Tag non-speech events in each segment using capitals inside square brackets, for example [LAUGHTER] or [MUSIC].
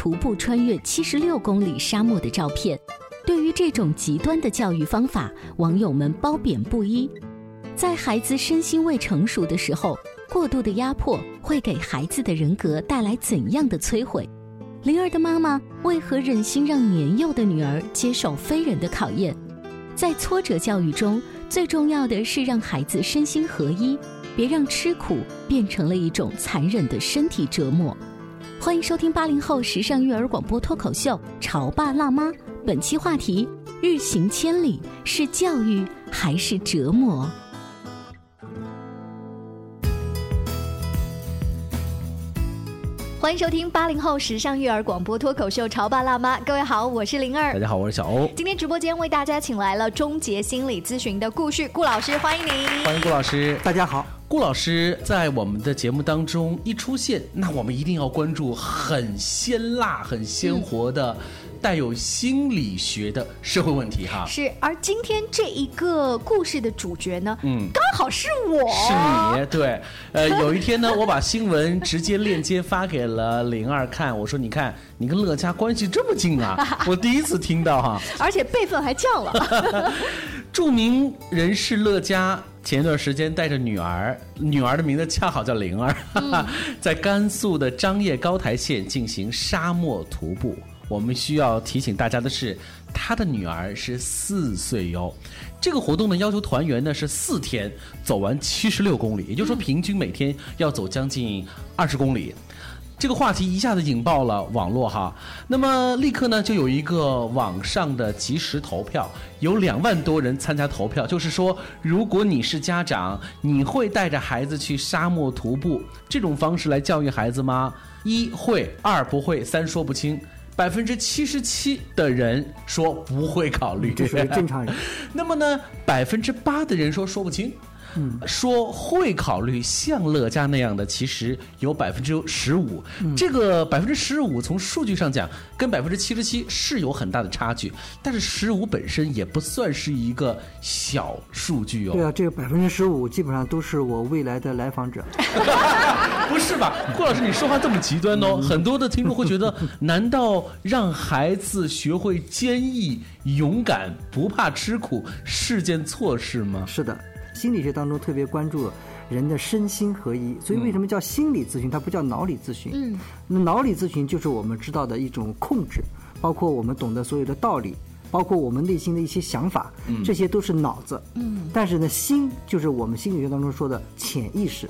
徒步穿越七十六公里沙漠的照片。对于这种极端的教育方法，网友们褒贬不一。在孩子身心未成熟的时候，过度的压迫会给孩子的人格带来怎样的摧毁？灵儿的妈妈为何忍心让年幼的女儿接受非人的考验？在挫折教育中，最重要的是让孩子身心合一。别让吃苦变成了一种残忍的身体折磨。欢迎收听八零后时尚育儿广播脱口秀《潮爸辣妈》，本期话题：日行千里是教育还是折磨？欢迎收听八零后时尚育儿广播脱口秀《潮爸辣妈》，各位好，我是灵儿，大家好，我是小欧。今天直播间为大家请来了终结心理咨询的顾旭顾老师，欢迎您，欢迎顾老师，大家好。顾老师在我们的节目当中一出现，那我们一定要关注很鲜辣、很鲜活的。带有心理学的社会问题哈，是。而今天这一个故事的主角呢，嗯，刚好是我，是你，对。呃，有一天呢，我把新闻直接链接发给了灵儿看，我说你看，你跟乐嘉关系这么近啊，[LAUGHS] 我第一次听到哈，而且辈分还降了。[LAUGHS] 著名人士乐嘉前一段时间带着女儿，女儿的名字恰好叫灵儿，[LAUGHS] 在甘肃的张掖高台县进行沙漠徒步。我们需要提醒大家的是，他的女儿是四岁哟。这个活动呢，要求团员呢是四天走完七十六公里，也就是说，平均每天要走将近二十公里。这个话题一下子引爆了网络哈。那么立刻呢，就有一个网上的即时投票，有两万多人参加投票。就是说，如果你是家长，你会带着孩子去沙漠徒步这种方式来教育孩子吗？一会，二不会，三说不清。百分之七十七的人说不会考虑，这属于正常人。[LAUGHS] 那么呢，百分之八的人说说不清。嗯，说会考虑像乐嘉那样的，其实有百分之十五。这个百分之十五，从数据上讲，跟百分之七十七是有很大的差距。但是十五本身也不算是一个小数据哦。对啊，这个百分之十五基本上都是我未来的来访者。[LAUGHS] 不是吧，顾老师，你说话这么极端哦？很多的听众会觉得，[LAUGHS] 难道让孩子学会坚毅、勇敢、不怕吃苦是件错事吗？是的。心理学当中特别关注人的身心合一，所以为什么叫心理咨询？它不叫脑理咨询。嗯，那脑理咨询就是我们知道的一种控制，包括我们懂得所有的道理，包括我们内心的一些想法，这些都是脑子。嗯，但是呢，心就是我们心理学当中说的潜意识。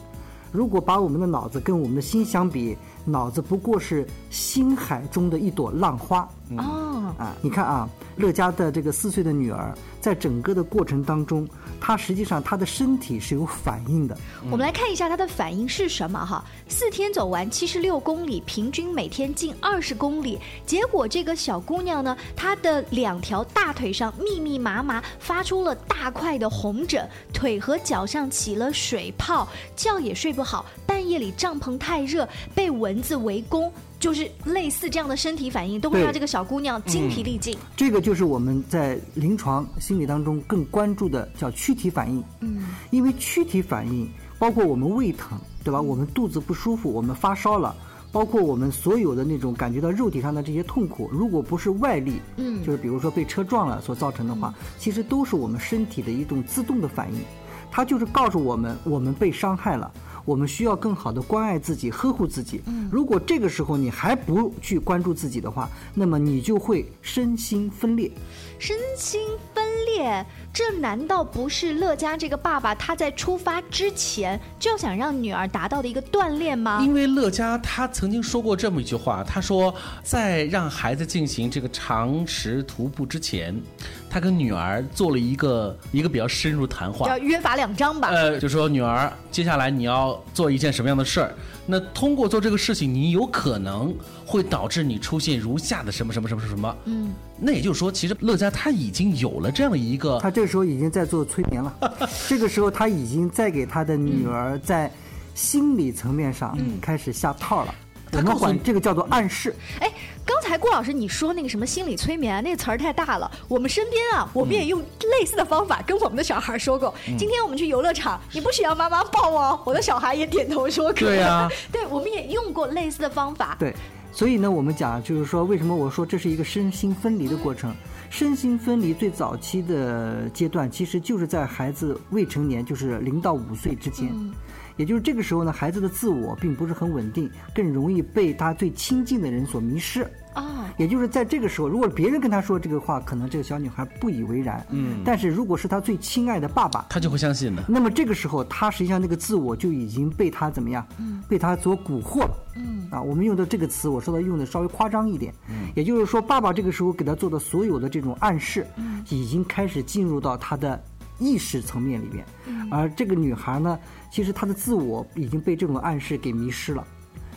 如果把我们的脑子跟我们的心相比，脑子不过是心海中的一朵浪花。哦，啊，你看啊，乐嘉的这个四岁的女儿，在整个的过程当中。她实际上她的身体是有反应的。我们来看一下她的反应是什么哈？四天走完七十六公里，平均每天近二十公里。结果这个小姑娘呢，她的两条大腿上密密麻麻发出了大块的红疹，腿和脚上起了水泡，觉也睡不好。半夜里帐篷太热，被蚊子围攻。就是类似这样的身体反应，都会让这个小姑娘精疲力尽。这个就是我们在临床心理当中更关注的，叫躯体反应。嗯，因为躯体反应包括我们胃疼，对吧？我们肚子不舒服，我们发烧了，包括我们所有的那种感觉到肉体上的这些痛苦，如果不是外力，嗯就是比如说被车撞了所造成的话，其实都是我们身体的一种自动的反应，它就是告诉我们我们被伤害了。我们需要更好的关爱自己、呵护自己。如果这个时候你还不去关注自己的话，那么你就会身心分裂。身心分裂，这难道不是乐嘉这个爸爸他在出发之前就想让女儿达到的一个锻炼吗？因为乐嘉他曾经说过这么一句话，他说在让孩子进行这个长时徒步之前，他跟女儿做了一个一个比较深入谈话叫。约法两章吧。呃，就说女儿，接下来你要做一件什么样的事儿？那通过做这个事情，你有可能会导致你出现如下的什么什么什么什么。嗯，那也就是说，其实乐嘉他已经有了这样的一个他这个时候已经在做催眠了，[LAUGHS] 这个时候他已经在给他的女儿在心理层面上开始下套了。我们管这个叫做暗示。哎，刚才郭老师你说那个什么心理催眠啊那个词儿太大了，我们身边啊，我们也用类似的方法跟我们的小孩说过。今天我们去游乐场，你不许要妈妈抱哦。我的小孩也点头说可。对啊 [LAUGHS] 对，我们也用过类似的方法。对，所以呢，我们讲就是说，为什么我说这是一个身心分离的过程？身心分离最早期的阶段，其实就是在孩子未成年，就是零到五岁之间。也就是这个时候呢，孩子的自我并不是很稳定，更容易被他最亲近的人所迷失。啊，也就是在这个时候，如果别人跟他说这个话，可能这个小女孩不以为然。嗯，但是如果是他最亲爱的爸爸，他就会相信的。那么这个时候，他实际上那个自我就已经被他怎么样？嗯，被他所蛊惑了。嗯，啊，我们用的这个词，我说的用的稍微夸张一点。嗯，也就是说，爸爸这个时候给他做的所有的这种暗示，嗯，已经开始进入到他的意识层面里面。嗯，而这个女孩呢，其实她的自我已经被这种暗示给迷失了。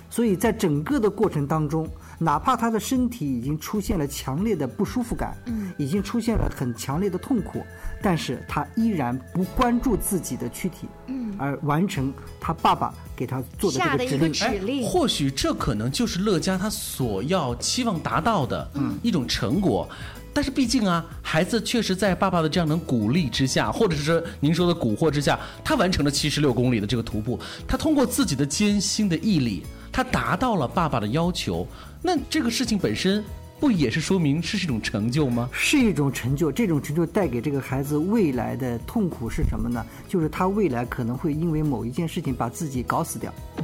所以在整个的过程当中，哪怕她的身体已经出现了强烈的不舒服感，嗯，已经出现了很强烈的痛苦，但是她依然不关注自己的躯体，嗯，而完成她爸爸给她做的下的一个这个指令。指令。或许这可能就是乐嘉他所要期望达到的一种成果。但是毕竟啊，孩子确实在爸爸的这样的鼓励之下，或者是您说的蛊惑之下，他完成了七十六公里的这个徒步。他通过自己的艰辛的毅力，他达到了爸爸的要求。那这个事情本身不也是说明是一种成就吗？是一种成就，这种成就带给这个孩子未来的痛苦是什么呢？就是他未来可能会因为某一件事情把自己搞死掉。[LAUGHS]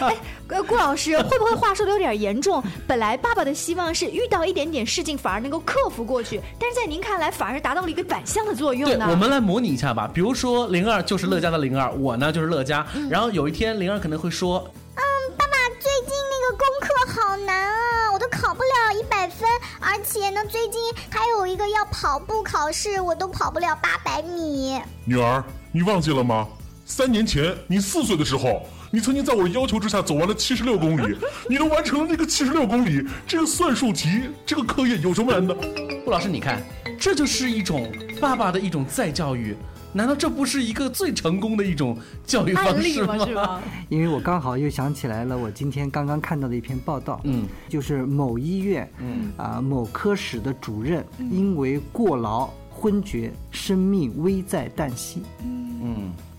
哎，呃，顾老师会不会话说的有点严重？[LAUGHS] 本来爸爸的希望是遇到一点点事情反而能够克服过去，但是在您看来反而达到了一个反向的作用对，呢？我们来模拟一下吧。比如说灵儿就是乐嘉的灵儿，我呢就是乐嘉。然后有一天灵儿可能会说，考一百分，而且呢，最近还有一个要跑步考试，我都跑不了八百米。女儿，你忘记了吗？三年前你四岁的时候，你曾经在我的要求之下走完了七十六公里，你都完成了那个七十六公里，这个算术题，这个课业有什么难的？顾老师，你看，这就是一种爸爸的一种再教育。难道这不是一个最成功的一种教育方？式吗？是吗？[LAUGHS] 因为我刚好又想起来了，我今天刚刚看到的一篇报道，嗯，就是某医院，嗯啊某科室的主任因为过劳昏厥，生命危在旦夕。嗯，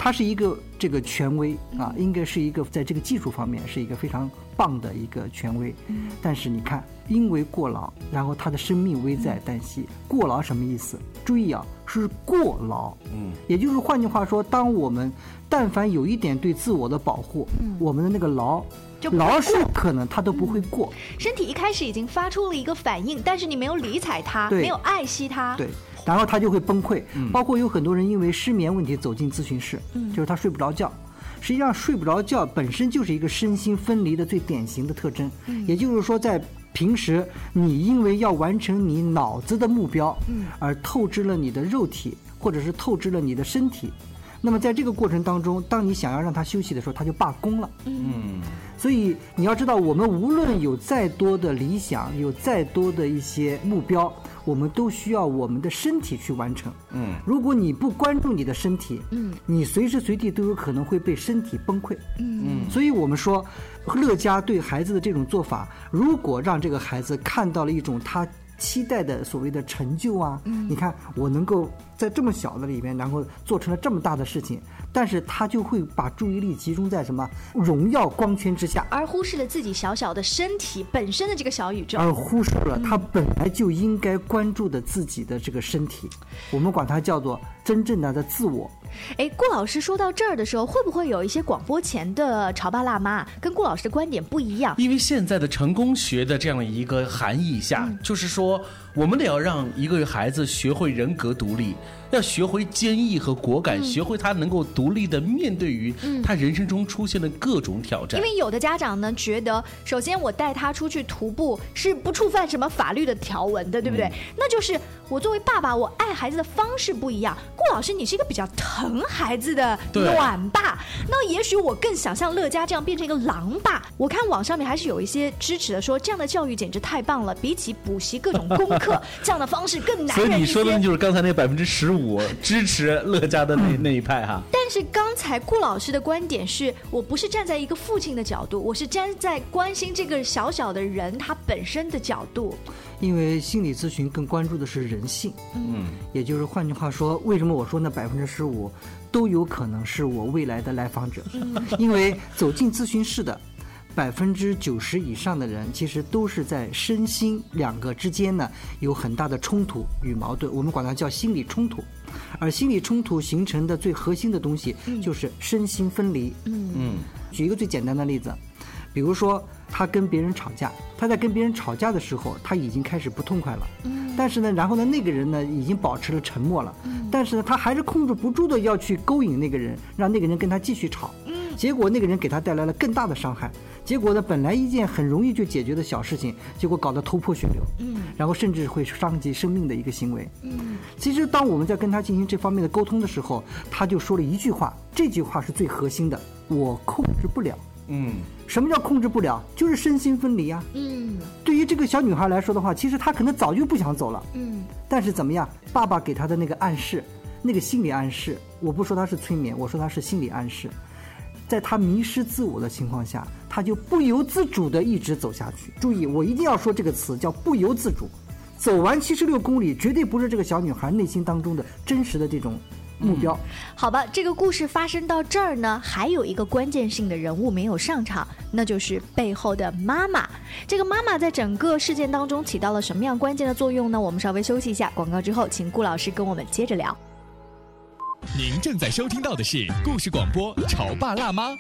他是一个这个权威啊，应该是一个在这个技术方面是一个非常棒的一个权威。但是你看，因为过劳，然后他的生命危在旦夕。过劳什么意思？注意啊，是过劳。嗯，也就是换句话说，当我们但凡有一点对自我的保护，我们的那个劳就不会劳是可能他都不会过。身体一开始已经发出了一个反应，但是你没有理睬它，没有爱惜它。对，然后他就会崩溃。包括有很多人因为失眠问题走进咨询室，就是他睡不着觉。实际上，睡不着觉本身就是一个身心分离的最典型的特征。也就是说，在平时你因为要完成你脑子的目标，而透支了你的肉体，或者是透支了你的身体。那么在这个过程当中，当你想要让他休息的时候，他就罢工了。嗯，所以你要知道，我们无论有再多的理想，有再多的一些目标，我们都需要我们的身体去完成。嗯，如果你不关注你的身体，嗯，你随时随地都有可能会被身体崩溃。嗯嗯，所以我们说，乐嘉对孩子的这种做法，如果让这个孩子看到了一种他期待的所谓的成就啊。嗯你看我能够在这么小的里面，然后做成了这么大的事情，但是他就会把注意力集中在什么荣耀光圈之下，而忽视了自己小小的身体本身的这个小宇宙。而忽视了他本来就应该关注的自己的这个身体，我们管它叫做真正的的自我。哎，顾老师说到这儿的时候，会不会有一些广播前的潮爸辣妈跟顾老师的观点不一样？因为现在的成功学的这样的一个含义下，就是说，我们得要让一个孩子学会人格独立，要学会坚毅和果敢，学会他能够独立的面对于他人生中出现的各种挑战。因为有的家长呢，觉得首先我带他出去徒步是不触犯什么法律的条文的，对不对？那就是我作为爸爸，我爱孩子的方式不一样。顾老师，你是一个比较疼孩子的暖爸，那也许我更想像乐嘉这样变成一个狼爸。我看网上面还是有一些支持的，说这样的教育简直太棒了，比起补习各种功课，这样的方式更难所以。你说的就是刚才那百分之十五支持乐嘉的那、那一派哈。但是刚才顾老师的观点是我不是站在一个父亲的角度，我是站在关心这个小小的人他本身的角度。因为心理咨询更关注的是人性，嗯，也就是换句话说，为什么我说那百分之十五都有可能是我未来的来访者？因为走进咨询室的百分之九十以上的人，其实都是在身心两个之间呢有很大的冲突与矛盾，我们管它叫心理冲突。而心理冲突形成的最核心的东西就是身心分离。嗯，举一个最简单的例子，比如说他跟别人吵架，他在跟别人吵架的时候，他已经开始不痛快了。但是呢，然后呢，那个人呢已经保持了沉默了。但是呢，他还是控制不住的要去勾引那个人，让那个人跟他继续吵。结果那个人给他带来了更大的伤害。结果呢，本来一件很容易就解决的小事情，结果搞得头破血流。嗯，然后甚至会伤及生命的一个行为。嗯，其实当我们在跟他进行这方面的沟通的时候，他就说了一句话，这句话是最核心的：我控制不了。嗯，什么叫控制不了？就是身心分离啊。嗯对于这个小女孩来说的话，其实她可能早就不想走了，嗯但是怎么样？爸爸给她的那个暗示，那个心理暗示，我不说她是催眠，我说她是心理暗示。在她迷失自我的情况下，她就不由自主的一直走下去。注意，我一定要说这个词，叫不由自主。走完七十六公里，绝对不是这个小女孩内心当中的真实的这种目标。好吧，这个故事发生到这儿呢，还有一个关键性的人物没有上场，那就是背后的妈妈。这个妈妈在整个事件当中起到了什么样关键的作用呢？我们稍微休息一下，广告之后，请顾老师跟我们接着聊。您正在收听到的是故事广播《潮爸辣妈》。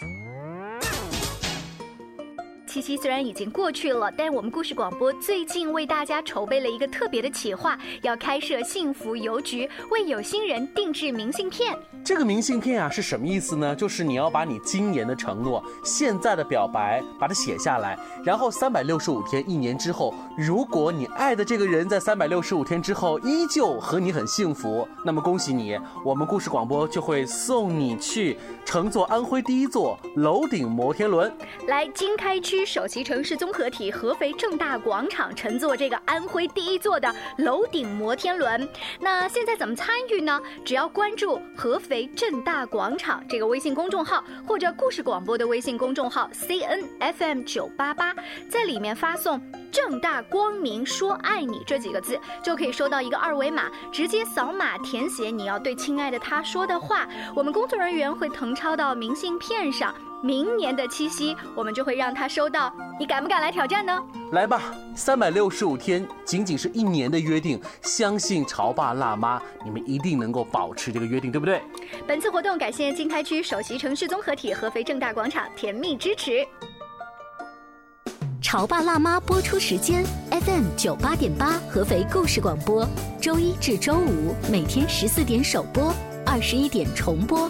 七夕虽然已经过去了，但我们故事广播最近为大家筹备了一个特别的企划，要开设幸福邮局，为有心人定制明信片。这个明信片啊是什么意思呢？就是你要把你今年的承诺、现在的表白把它写下来，然后三百六十五天，一年之后，如果你爱的这个人在三百六十五天之后依旧和你很幸福，那么恭喜你，我们故事广播就会送你去乘坐安徽第一座楼顶摩天轮。来经开区首席城市综合体合肥正大广场乘坐这个安徽第一座的楼顶摩天轮。那现在怎么参与呢？只要关注合肥正大广场这个微信公众号，或者故事广播的微信公众号 C N F M 九八八，在里面发送“正大光明说爱你”这几个字，就可以收到一个二维码，直接扫码填写你要对亲爱的他说的话，我们工作人员会誊抄到明信片上。明年的七夕，我们就会让他收到。你敢不敢来挑战呢？来吧，三百六十五天仅仅是一年的约定，相信潮爸辣妈，你们一定能够保持这个约定，对不对？本次活动感谢经开区首席城市综合体合肥正大广场甜蜜支持。《潮爸辣妈》播出时间：FM 九八点八，合肥故事广播，周一至周五每天十四点首播，二十一点重播。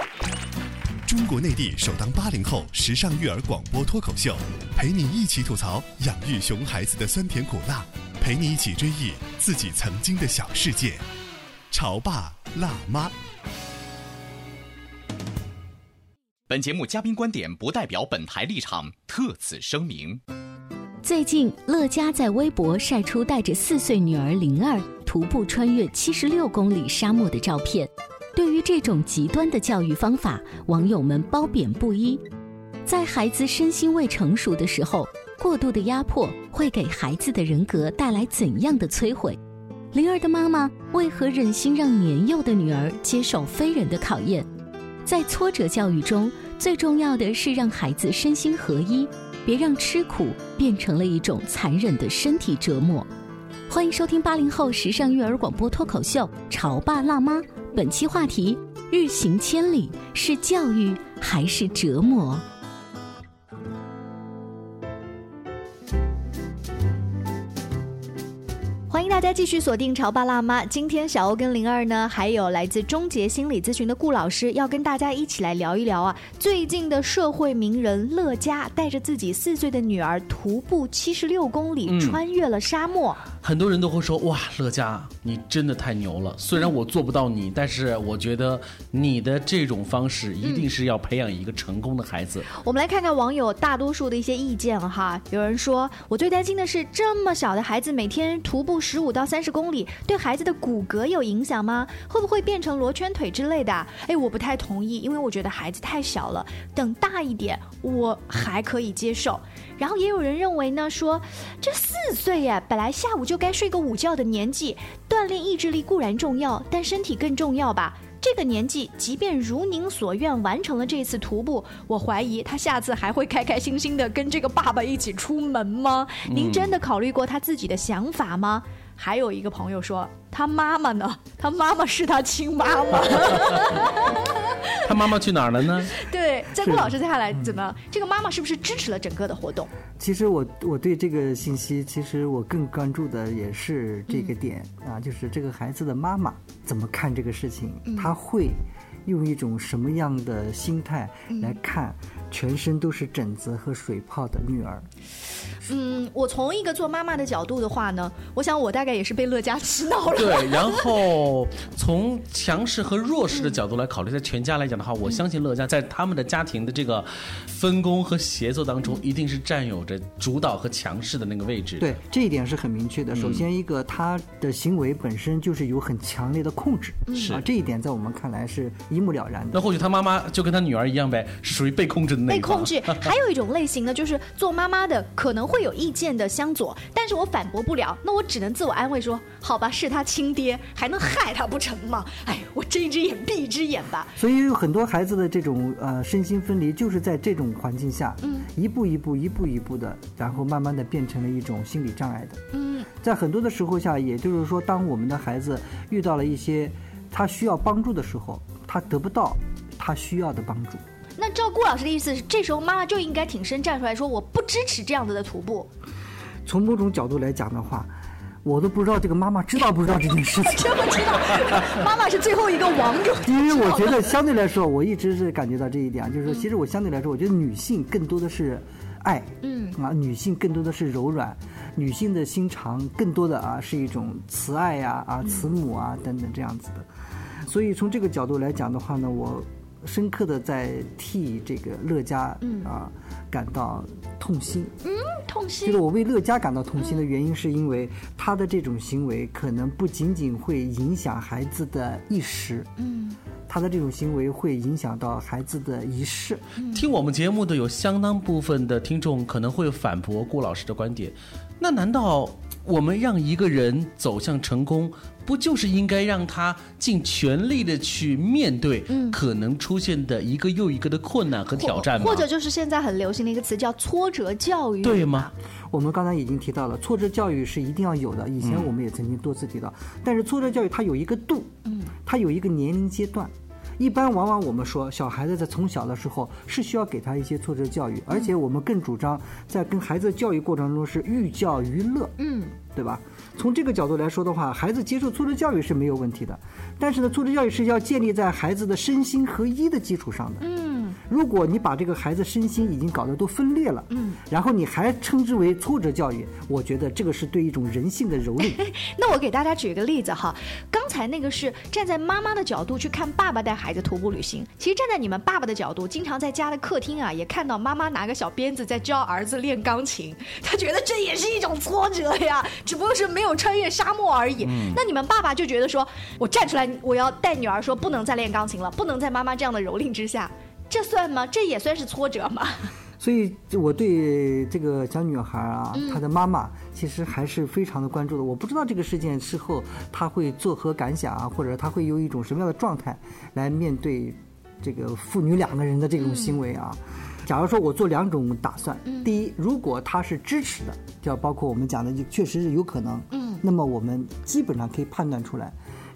中国内地首档八零后时尚育儿广播脱口秀，陪你一起吐槽养育熊孩子的酸甜苦辣，陪你一起追忆自己曾经的小世界。潮爸辣妈。本节目嘉宾观点不代表本台立场，特此声明。最近，乐嘉在微博晒出带着四岁女儿灵儿徒步穿越七十六公里沙漠的照片。对于这种极端的教育方法，网友们褒贬不一。在孩子身心未成熟的时候，过度的压迫会给孩子的人格带来怎样的摧毁？灵儿的妈妈为何忍心让年幼的女儿接受非人的考验？在挫折教育中，最重要的是让孩子身心合一。别让吃苦变成了一种残忍的身体折磨。欢迎收听八零后时尚育儿广播脱口秀《潮爸辣妈》，本期话题：日行千里是教育还是折磨？大家继续锁定《潮爸辣妈》。今天小欧跟灵儿呢，还有来自终结心理咨询的顾老师，要跟大家一起来聊一聊啊。最近的社会名人乐嘉带着自己四岁的女儿徒步七十六公里，穿越了沙漠。很多人都会说：“哇，乐嘉，你真的太牛了！虽然我做不到你，但是我觉得你的这种方式一定是要培养一个成功的孩子。”我们来看看网友大多数的一些意见哈。有人说：“我最担心的是这么小的孩子每天徒步。”十五到三十公里对孩子的骨骼有影响吗？会不会变成罗圈腿之类的？哎，我不太同意，因为我觉得孩子太小了，等大一点我还可以接受。然后也有人认为呢，说这四岁耶，本来下午就该睡个午觉的年纪，锻炼意志力固然重要，但身体更重要吧。这个年纪，即便如您所愿完成了这次徒步，我怀疑他下次还会开开心心的跟这个爸爸一起出门吗？您真的考虑过他自己的想法吗？还有一个朋友说，他妈妈呢？他妈妈是他亲妈妈。[LAUGHS] 他妈妈去哪儿了呢？[LAUGHS] 对，在顾老师接下来怎么？这个妈妈是不是支持了整个的活动？其实我我对这个信息，其实我更关注的也是这个点啊，就是这个孩子的妈妈怎么看这个事情，他会用一种什么样的心态来看？全身都是疹子和水泡的女儿。嗯，我从一个做妈妈的角度的话呢，我想我大概也是被乐嘉洗脑了。对，然 [LAUGHS] 后从强势和弱势的角度来考虑，在全家来讲的话，我相信乐嘉在他们的家庭的这个分工和协作当中，一定是占有着主导和强势的那个位置。对，这一点是很明确的。首先，一个他的行为本身就是有很强烈的控制，是啊，这一点在我们看来是一目了然的。那或许他妈妈就跟他女儿一样呗，是属于被控制的那被控制。还有一种类型呢，就是做妈妈的可能会。有意见的相左，但是我反驳不了，那我只能自我安慰说：好吧，是他亲爹，还能害他不成吗？[LAUGHS] 哎，我睁一只眼闭一只眼吧。所以有很多孩子的这种呃身心分离，就是在这种环境下，嗯，一步一步、一步一步的，然后慢慢的变成了一种心理障碍的。嗯，在很多的时候下，也就是说，当我们的孩子遇到了一些他需要帮助的时候，他得不到他需要的帮助。那照顾老师的意思是，这时候妈妈就应该挺身站出来说，我不支持这样子的徒步。从某种角度来讲的话，我都不知道这个妈妈知道不知道这件事情。[LAUGHS] 知不知道？妈妈是最后一个王者。因为我觉得相对来说，我一直是感觉到这一点，就是说，其实我相对来说，我觉得女性更多的是爱，嗯啊，女性更多的是柔软，女性的心肠更多的啊是一种慈爱呀啊慈母啊等等这样子的。所以从这个角度来讲的话呢，我。深刻的在替这个乐嘉啊感到痛心。嗯，痛心。就是我为乐嘉感到痛心的原因，是因为他的这种行为可能不仅仅会影响孩子的一时，嗯，他的这种行为会影响到孩子的一世。听我们节目的有相当部分的听众可能会反驳顾老师的观点，那难道？我们让一个人走向成功，不就是应该让他尽全力的去面对可能出现的一个又一个的困难和挑战吗？或者就是现在很流行的一个词叫挫折教育，对吗？我们刚才已经提到了，挫折教育是一定要有的。以前我们也曾经多次提到，但是挫折教育它有一个度，嗯，它有一个年龄阶段。一般往往我们说，小孩子在从小的时候是需要给他一些挫折教育，而且我们更主张在跟孩子教育过程中是寓教于乐，嗯，对吧？从这个角度来说的话，孩子接受挫折教育是没有问题的，但是呢，挫折教育是要建立在孩子的身心合一的基础上的，嗯。如果你把这个孩子身心已经搞得都分裂了，嗯，然后你还称之为挫折教育，我觉得这个是对一种人性的蹂躏。[LAUGHS] 那我给大家举一个例子哈，刚才那个是站在妈妈的角度去看爸爸带孩子徒步旅行，其实站在你们爸爸的角度，经常在家的客厅啊，也看到妈妈拿个小鞭子在教儿子练钢琴，[LAUGHS] 他觉得这也是一种挫折呀，[LAUGHS] 只不过是没有穿越沙漠而已。那你们爸爸就觉得说，我站出来，我要带女儿说不能再练钢琴了，不能在妈妈这样的蹂躏之下，这算吗？这也算是挫折吗？[LAUGHS] 所以，我对这个小女孩啊，她的妈妈其实还是非常的关注的。我不知道这个事件之后她会作何感想啊，或者她会有一种什么样的状态来面对这个父女两个人的这种行为啊。假如说我做两种打算，第一，如果她是支持的，就包括我们讲的，就确实是有可能。嗯。那么我们基本上可以判断出来，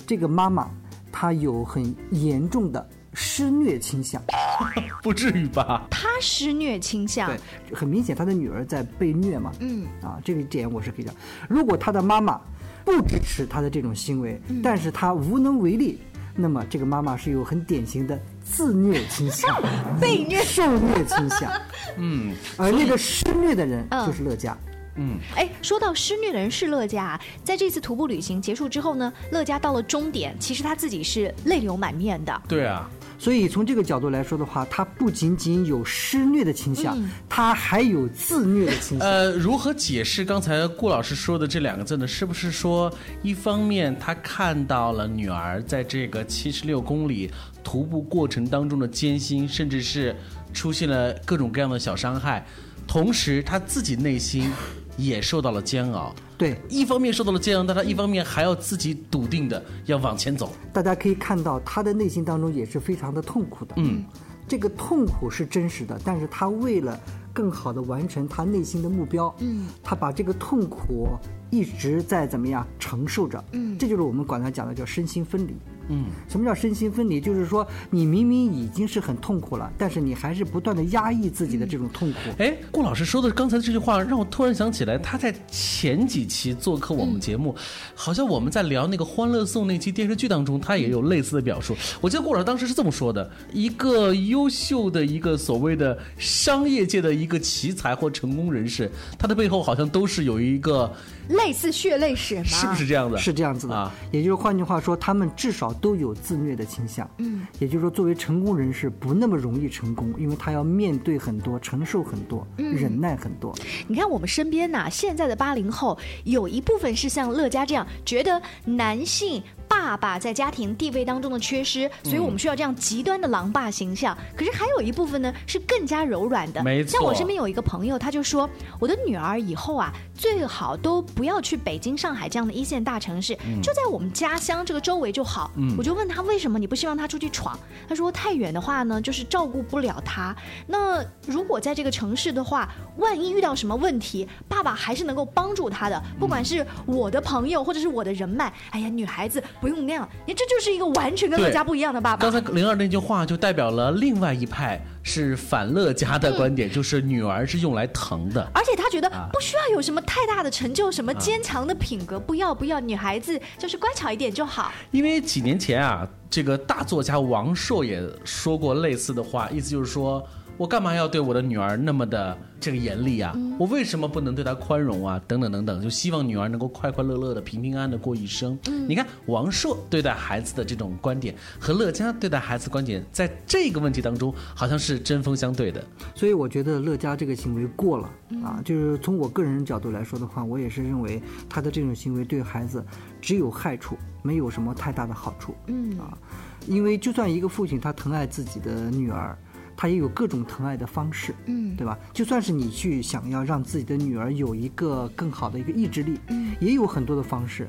这个妈妈她有很严重的施虐倾向。[LAUGHS] 不至于吧？他施虐倾向，对，很明显他的女儿在被虐嘛。嗯，啊，这个点我是可以讲。如果他的妈妈不支持他的这种行为，但是他无能为力，那么这个妈妈是有很典型的自虐倾向，[LAUGHS] 被虐受虐倾向。[LAUGHS] 嗯，而那个施虐的人就是乐嘉。嗯，哎，说到施虐的人是乐嘉，在这次徒步旅行结束之后呢，乐嘉到了终点，其实他自己是泪流满面的。对啊。所以从这个角度来说的话，他不仅仅有施虐的倾向，他还有自虐的倾向。呃，如何解释刚才顾老师说的这两个字呢？是不是说，一方面他看到了女儿在这个七十六公里徒步过程当中的艰辛，甚至是出现了各种各样的小伤害，同时他自己内心也受到了煎熬。对，一方面受到了这样，但他一方面还要自己笃定的要往前走。大家可以看到，他的内心当中也是非常的痛苦的。嗯，这个痛苦是真实的，但是他为了更好的完成他内心的目标，嗯，他把这个痛苦一直在怎么样承受着。嗯，这就是我们管他讲的叫身心分离。嗯，什么叫身心分离？就是说，你明明已经是很痛苦了，但是你还是不断的压抑自己的这种痛苦。哎，顾老师说的刚才这句话，让我突然想起来，他在前几期做客我们节目，好像我们在聊那个《欢乐颂》那期电视剧当中，他也有类似的表述。我记得顾老师当时是这么说的：一个优秀的一个所谓的商业界的一个奇才或成功人士，他的背后好像都是有一个。类似血泪史吗？是不是这样的？是这样子的啊。也就是换句话说，他们至少都有自虐的倾向。嗯，也就是说，作为成功人士不那么容易成功，因为他要面对很多，承受很多，忍耐很多。你看我们身边呐，现在的八零后有一部分是像乐嘉这样，觉得男性。爸爸在家庭地位当中的缺失，所以我们需要这样极端的狼爸形象。可是还有一部分呢，是更加柔软的。没错，像我身边有一个朋友，他就说，我的女儿以后啊，最好都不要去北京、上海这样的一线大城市，就在我们家乡这个周围就好。我就问他为什么你不希望他出去闯？他说太远的话呢，就是照顾不了他。那如果在这个城市的话，万一遇到什么问题，爸爸还是能够帮助他的。不管是我的朋友或者是我的人脉，哎呀，女孩子。不用那样，你这就是一个完全跟乐嘉不一样的爸爸。刚才灵儿那句话就代表了另外一派是反乐嘉的观点，就是女儿是用来疼的，而且他觉得不需要有什么太大的成就，什么坚强的品格，不要不要，女孩子就是乖巧一点就好。因为几年前啊，这个大作家王朔也说过类似的话，意思就是说。我干嘛要对我的女儿那么的这个严厉啊？我为什么不能对她宽容啊？等等等等，就希望女儿能够快快乐乐的、平平安安的过一生。你看王朔对待孩子的这种观点和乐嘉对待孩子观点，在这个问题当中好像是针锋相对的。所以我觉得乐嘉这个行为过了啊，就是从我个人角度来说的话，我也是认为他的这种行为对孩子只有害处，没有什么太大的好处。嗯啊，因为就算一个父亲他疼爱自己的女儿。他也有各种疼爱的方式，嗯，对吧？就算是你去想要让自己的女儿有一个更好的一个意志力，嗯，也有很多的方式。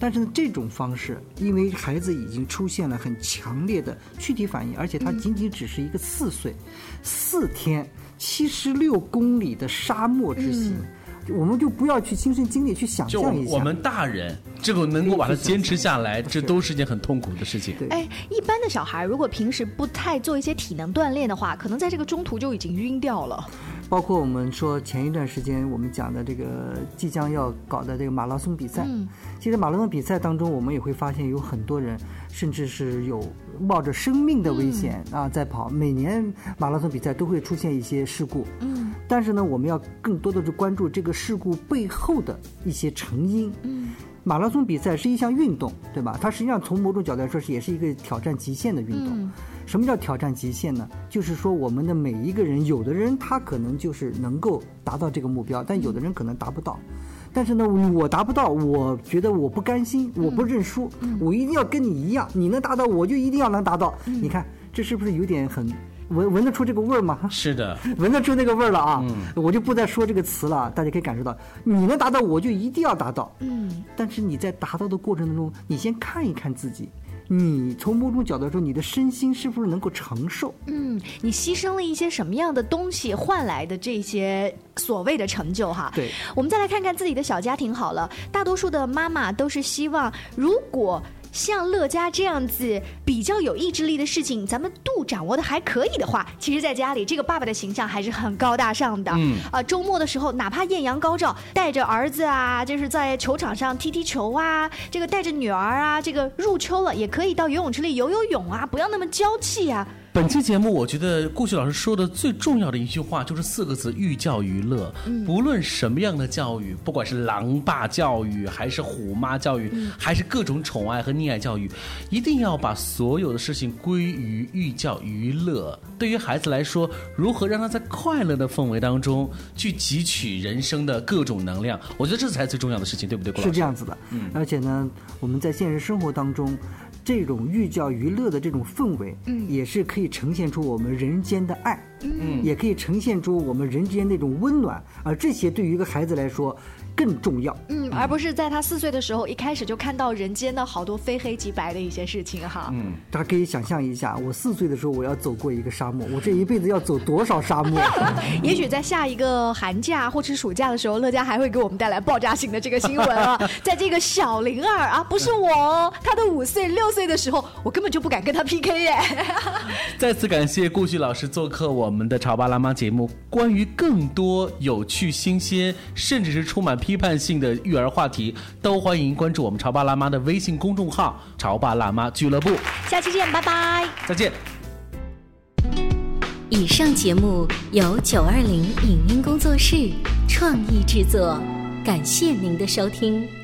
但是呢，这种方式，因为孩子已经出现了很强烈的躯体反应，而且他仅仅只是一个四岁，四天七十六公里的沙漠之行。我们就不要去亲身经历，去想象一下。我们大人这个能够把它坚持下来，这都是一件很痛苦的事情。哎，一般的小孩如果平时不太做一些体能锻炼的话，可能在这个中途就已经晕掉了。包括我们说前一段时间我们讲的这个即将要搞的这个马拉松比赛，嗯其实马拉松比赛当中，我们也会发现有很多人，甚至是有冒着生命的危险、啊在跑。每年马拉松比赛都会出现一些事故，嗯但是呢，我们要更多的去关注这个事故背后的一些成因。嗯马拉松比赛是一项运动，对吧？它实际上从某种角度来说是也是一个挑战极限的运动。嗯什么叫挑战极限呢？就是说我们的每一个人，有的人他可能就是能够达到这个目标，但有的人可能达不到。但是呢，我达不到，我觉得我不甘心，我不认输，我一定要跟你一样，你能达到，我就一定要能达到。你看，这是不是有点很闻闻得出这个味儿吗？是的，[LAUGHS] 闻得出那个味儿了啊！嗯我就不再说这个词了，大家可以感受到，你能达到，我就一定要达到。嗯但是你在达到的过程当中，你先看一看自己，你从某种角度说，你的身心是不是能够承受？嗯，你牺牲了一些什么样的东西换来的这些所谓的成就哈？对，我们再来看看自己的小家庭好了。大多数的妈妈都是希望，如果像乐嘉这样子比较有意志力的事情，咱们度掌握的还可以的话，其实在家里这个爸爸的形象还是很高大上的。嗯啊，周末的时候哪怕艳阳高照，带着儿子啊，就是在球场上踢踢球啊，这个带着女儿啊，这个入秋了也可以到游泳池里游游泳啊，不要那么娇气啊。本期节目，我觉得顾旭老师说的最重要的一句话就是四个字：寓教于乐。不论什么样的教育，不管是狼爸教育，还是虎妈教育，还是各种宠爱和溺爱教育，一定要把所有的事情归于寓教于乐。对于孩子来说，如何让他在快乐的氛围当中去汲取人生的各种能量，我觉得这才是最重要的事情，对不对？顾老师是这样子的，嗯而且呢，我们在现实生活当中，这种寓教于乐的这种氛围，嗯。也是可以呈现出我们人间的爱，嗯也可以呈现出我们人之间那种温暖，而这些对于一个孩子来说更重要。嗯，而不是在他四岁的时候一开始就看到人间的好多非黑即白的一些事情哈。嗯，大家可以想象一下，我四岁的时候我要走过一个沙漠，我这一辈子要走多少沙漠？[LAUGHS] 也许在下一个寒假或者是暑假的时候，乐嘉还会给我们带来爆炸性的这个新闻啊！[LAUGHS] 在这个小灵儿啊，不是我哦，他的五岁、六岁的时候，我根本就不敢跟他 PK 耶。[LAUGHS] 再次感谢顾旭老师做客我们的《潮爸辣妈》节目。关于更多有趣、新鲜，甚至是充满批判性的育儿话题，都欢迎关注我们《潮爸辣妈》的微信公众号“潮爸辣妈俱乐部下期见，拜拜。”。再见。以上节目由九二零影音工作室创意制作，感谢您的收听。